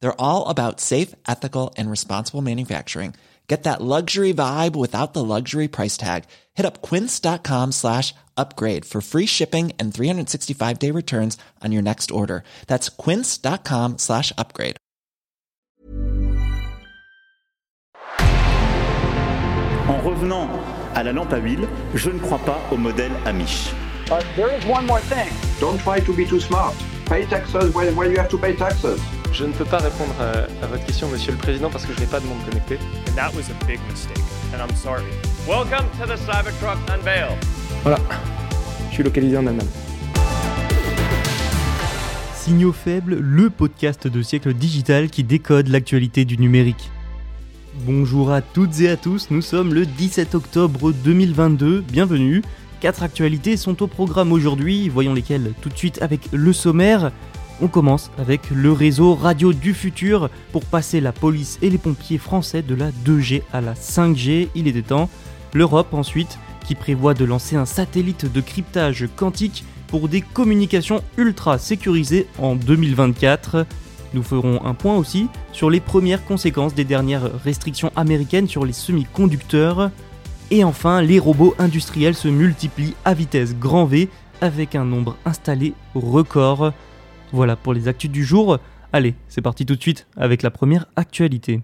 They're all about safe, ethical, and responsible manufacturing. Get that luxury vibe without the luxury price tag. Hit up quince.com slash upgrade for free shipping and 365 day returns on your next order. That's quince.com slash upgrade. En revenant à la lampe à huile, je ne crois pas au modèle Amish. But there is one more thing. Don't try to be too smart. Pay taxes when, when you have to pay taxes. Je ne peux pas répondre à, à votre question, Monsieur le Président, parce que je n'ai pas de monde connecté. And that was a big mistake, and I'm sorry. Welcome to the Cybertruck Unveil. Voilà, je suis localisé en Allemagne. Signaux faibles, le podcast de siècle digital qui décode l'actualité du numérique. Bonjour à toutes et à tous, nous sommes le 17 octobre 2022, bienvenue. Quatre actualités sont au programme aujourd'hui, voyons lesquelles tout de suite avec le sommaire. On commence avec le réseau radio du futur pour passer la police et les pompiers français de la 2G à la 5G, il était temps. L'Europe ensuite, qui prévoit de lancer un satellite de cryptage quantique pour des communications ultra sécurisées en 2024. Nous ferons un point aussi sur les premières conséquences des dernières restrictions américaines sur les semi-conducteurs. Et enfin, les robots industriels se multiplient à vitesse grand V avec un nombre installé record. Voilà pour les actus du jour. Allez, c'est parti tout de suite avec la première actualité.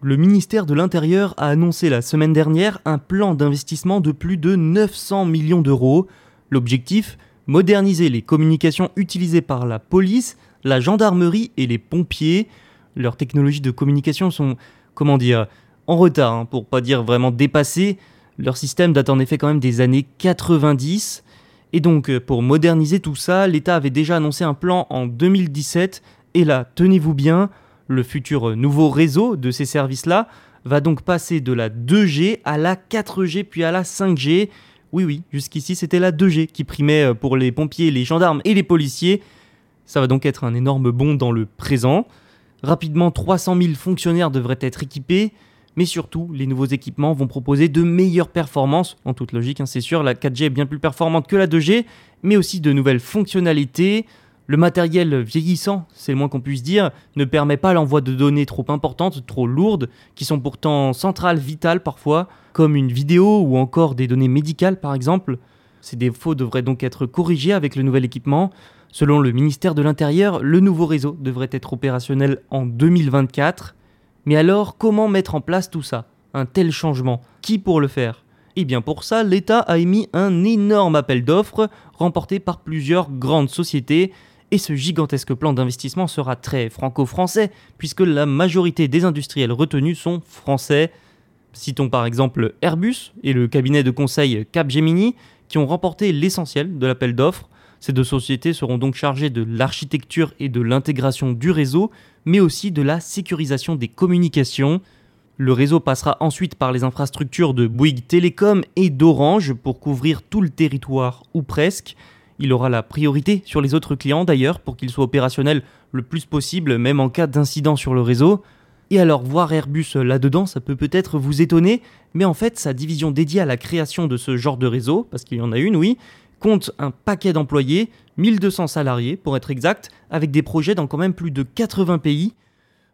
Le ministère de l'Intérieur a annoncé la semaine dernière un plan d'investissement de plus de 900 millions d'euros. L'objectif Moderniser les communications utilisées par la police, la gendarmerie et les pompiers. Leurs technologies de communication sont, comment dire, en retard, hein, pour pas dire vraiment dépassées. Leur système date en effet quand même des années 90. Et donc, pour moderniser tout ça, l'État avait déjà annoncé un plan en 2017. Et là, tenez-vous bien, le futur nouveau réseau de ces services-là va donc passer de la 2G à la 4G puis à la 5G. Oui, oui, jusqu'ici c'était la 2G qui primait pour les pompiers, les gendarmes et les policiers. Ça va donc être un énorme bond dans le présent. Rapidement, 300 000 fonctionnaires devraient être équipés. Mais surtout, les nouveaux équipements vont proposer de meilleures performances. En toute logique, hein, c'est sûr, la 4G est bien plus performante que la 2G, mais aussi de nouvelles fonctionnalités. Le matériel vieillissant, c'est le moins qu'on puisse dire, ne permet pas l'envoi de données trop importantes, trop lourdes, qui sont pourtant centrales, vitales parfois, comme une vidéo ou encore des données médicales par exemple. Ces défauts devraient donc être corrigés avec le nouvel équipement. Selon le ministère de l'Intérieur, le nouveau réseau devrait être opérationnel en 2024. Mais alors, comment mettre en place tout ça? Un tel changement Qui pour le faire? Eh bien pour ça, l'État a émis un énorme appel d'offres remporté par plusieurs grandes sociétés et ce gigantesque plan d'investissement sera très franco-français, puisque la majorité des industriels retenus sont français. Citons par exemple Airbus et le cabinet de conseil Capgemini, qui ont remporté l'essentiel de l'appel d'offres. Ces deux sociétés seront donc chargées de l'architecture et de l'intégration du réseau, mais aussi de la sécurisation des communications. Le réseau passera ensuite par les infrastructures de Bouygues Télécom et d'Orange pour couvrir tout le territoire ou presque. Il aura la priorité sur les autres clients d'ailleurs pour qu'il soit opérationnel le plus possible, même en cas d'incident sur le réseau. Et alors voir Airbus là-dedans, ça peut peut-être vous étonner, mais en fait sa division dédiée à la création de ce genre de réseau, parce qu'il y en a une oui, compte un paquet d'employés, 1200 salariés pour être exact, avec des projets dans quand même plus de 80 pays.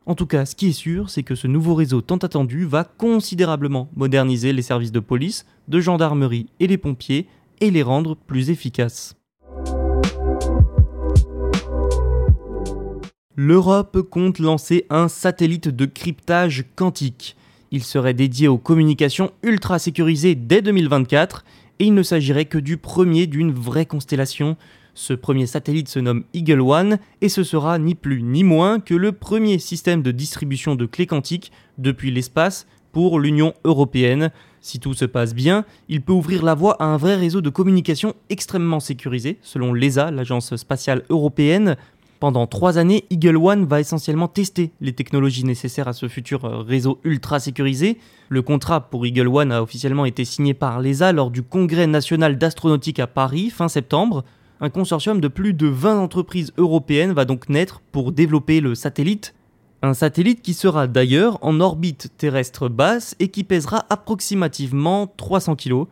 En tout cas, ce qui est sûr, c'est que ce nouveau réseau tant attendu va considérablement moderniser les services de police, de gendarmerie et les pompiers, et les rendre plus efficaces. L'Europe compte lancer un satellite de cryptage quantique. Il serait dédié aux communications ultra sécurisées dès 2024 et il ne s'agirait que du premier d'une vraie constellation. Ce premier satellite se nomme Eagle One et ce sera ni plus ni moins que le premier système de distribution de clés quantiques depuis l'espace pour l'Union européenne. Si tout se passe bien, il peut ouvrir la voie à un vrai réseau de communication extrêmement sécurisé, selon l'ESA, l'Agence spatiale européenne. Pendant trois années, Eagle One va essentiellement tester les technologies nécessaires à ce futur euh, réseau ultra sécurisé. Le contrat pour Eagle One a officiellement été signé par l'ESA lors du Congrès national d'astronautique à Paris fin septembre. Un consortium de plus de 20 entreprises européennes va donc naître pour développer le satellite. Un satellite qui sera d'ailleurs en orbite terrestre basse et qui pèsera approximativement 300 kg.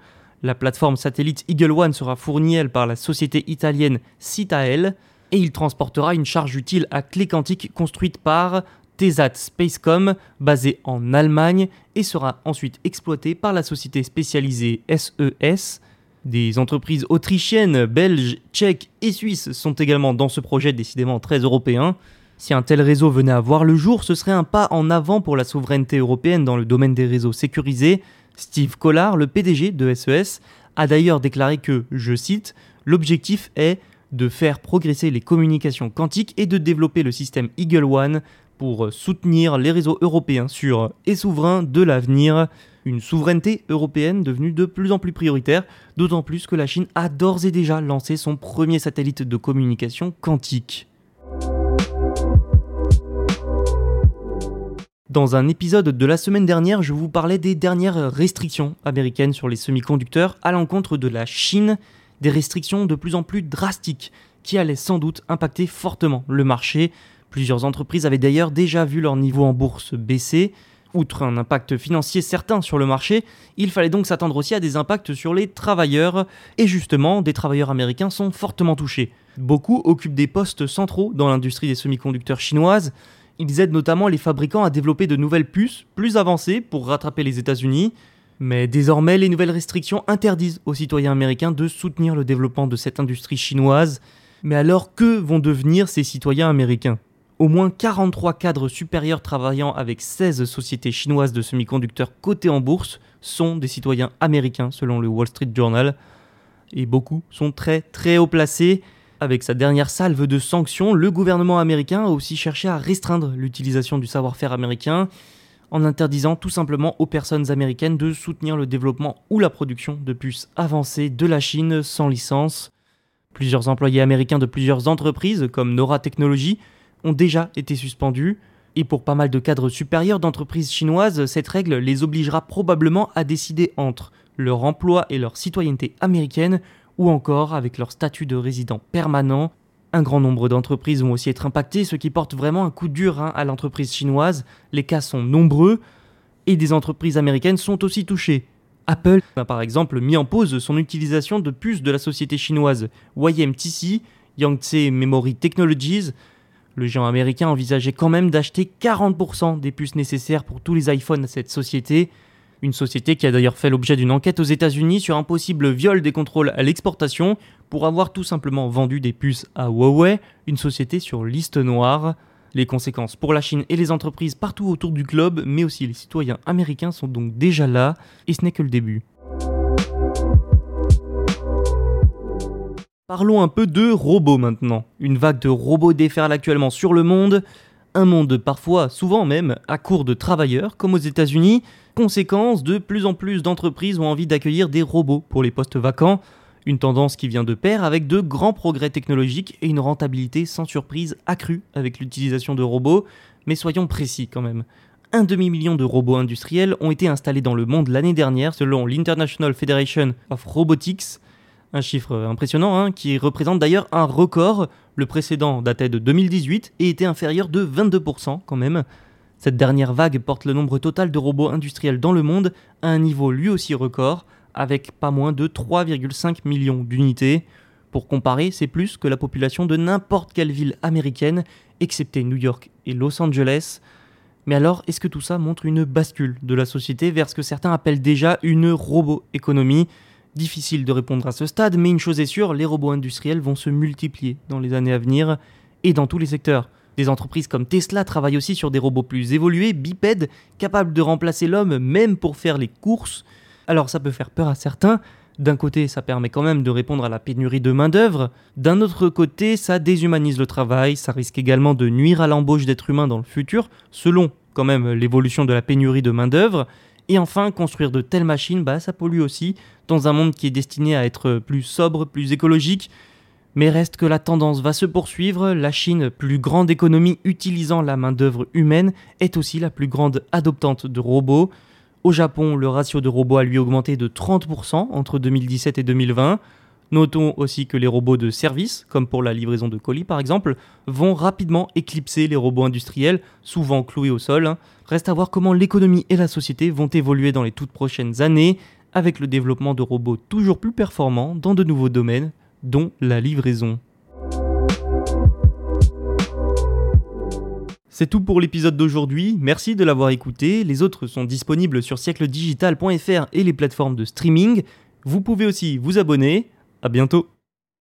La plateforme satellite Eagle One sera fournie elle par la société italienne Citael et il transportera une charge utile à clé quantique construite par TESAT Spacecom, basée en Allemagne, et sera ensuite exploité par la société spécialisée SES. Des entreprises autrichiennes, belges, tchèques et suisses sont également dans ce projet décidément très européen. Si un tel réseau venait à voir le jour, ce serait un pas en avant pour la souveraineté européenne dans le domaine des réseaux sécurisés. Steve Collard, le PDG de SES, a d'ailleurs déclaré que, je cite, l'objectif est de faire progresser les communications quantiques et de développer le système Eagle One pour soutenir les réseaux européens sûrs et souverains de l'avenir. Une souveraineté européenne devenue de plus en plus prioritaire, d'autant plus que la Chine a d'ores et déjà lancé son premier satellite de communication quantique. Dans un épisode de la semaine dernière, je vous parlais des dernières restrictions américaines sur les semi-conducteurs à l'encontre de la Chine des restrictions de plus en plus drastiques qui allaient sans doute impacter fortement le marché. Plusieurs entreprises avaient d'ailleurs déjà vu leur niveau en bourse baisser. Outre un impact financier certain sur le marché, il fallait donc s'attendre aussi à des impacts sur les travailleurs, et justement, des travailleurs américains sont fortement touchés. Beaucoup occupent des postes centraux dans l'industrie des semi-conducteurs chinoises. Ils aident notamment les fabricants à développer de nouvelles puces plus avancées pour rattraper les États-Unis. Mais désormais, les nouvelles restrictions interdisent aux citoyens américains de soutenir le développement de cette industrie chinoise. Mais alors, que vont devenir ces citoyens américains? Au moins 43 cadres supérieurs travaillant avec 16 sociétés chinoises de semi-conducteurs cotées en bourse sont des citoyens américains selon le Wall Street Journal. Et beaucoup sont très très haut placés. Avec sa dernière salve de sanctions, le gouvernement américain a aussi cherché à restreindre l'utilisation du savoir-faire américain en interdisant tout simplement aux personnes américaines de soutenir le développement ou la production de puces avancées de la Chine sans licence. Plusieurs employés américains de plusieurs entreprises, comme Nora Technologies, ont déjà été suspendus, et pour pas mal de cadres supérieurs d'entreprises chinoises, cette règle les obligera probablement à décider entre leur emploi et leur citoyenneté américaine, ou encore avec leur statut de résident permanent, un grand nombre d'entreprises vont aussi être impactées, ce qui porte vraiment un coup dur hein, à l'entreprise chinoise. Les cas sont nombreux et des entreprises américaines sont aussi touchées. Apple a par exemple mis en pause son utilisation de puces de la société chinoise YMTC, Yangtze Memory Technologies. Le géant américain envisageait quand même d'acheter 40% des puces nécessaires pour tous les iPhones à cette société. Une société qui a d'ailleurs fait l'objet d'une enquête aux États-Unis sur un possible viol des contrôles à l'exportation pour avoir tout simplement vendu des puces à Huawei, une société sur liste noire. Les conséquences pour la Chine et les entreprises partout autour du globe, mais aussi les citoyens américains sont donc déjà là, et ce n'est que le début. Parlons un peu de robots maintenant. Une vague de robots déferle actuellement sur le monde, un monde parfois, souvent même, à court de travailleurs, comme aux États-Unis. Conséquence, de plus en plus d'entreprises ont envie d'accueillir des robots pour les postes vacants. Une tendance qui vient de pair avec de grands progrès technologiques et une rentabilité sans surprise accrue avec l'utilisation de robots. Mais soyons précis quand même. Un demi-million de robots industriels ont été installés dans le monde l'année dernière selon l'International Federation of Robotics. Un chiffre impressionnant hein, qui représente d'ailleurs un record. Le précédent datait de 2018 et était inférieur de 22% quand même. Cette dernière vague porte le nombre total de robots industriels dans le monde à un niveau lui aussi record, avec pas moins de 3,5 millions d'unités. Pour comparer, c'est plus que la population de n'importe quelle ville américaine, excepté New York et Los Angeles. Mais alors, est-ce que tout ça montre une bascule de la société vers ce que certains appellent déjà une robot-économie Difficile de répondre à ce stade, mais une chose est sûre, les robots industriels vont se multiplier dans les années à venir et dans tous les secteurs. Des entreprises comme Tesla travaillent aussi sur des robots plus évolués, bipèdes, capables de remplacer l'homme même pour faire les courses. Alors ça peut faire peur à certains. D'un côté, ça permet quand même de répondre à la pénurie de main-d'œuvre. D'un autre côté, ça déshumanise le travail, ça risque également de nuire à l'embauche d'êtres humains dans le futur, selon quand même l'évolution de la pénurie de main-d'œuvre. Et enfin, construire de telles machines, bah, ça pollue aussi, dans un monde qui est destiné à être plus sobre, plus écologique. Mais reste que la tendance va se poursuivre, la Chine, plus grande économie utilisant la main-d'œuvre humaine, est aussi la plus grande adoptante de robots. Au Japon, le ratio de robots a lui augmenté de 30% entre 2017 et 2020. Notons aussi que les robots de service, comme pour la livraison de colis par exemple, vont rapidement éclipser les robots industriels, souvent cloués au sol. Reste à voir comment l'économie et la société vont évoluer dans les toutes prochaines années, avec le développement de robots toujours plus performants dans de nouveaux domaines, dont la livraison. C'est tout pour l'épisode d'aujourd'hui, merci de l'avoir écouté, les autres sont disponibles sur siècledigital.fr et les plateformes de streaming. Vous pouvez aussi vous abonner, à bientôt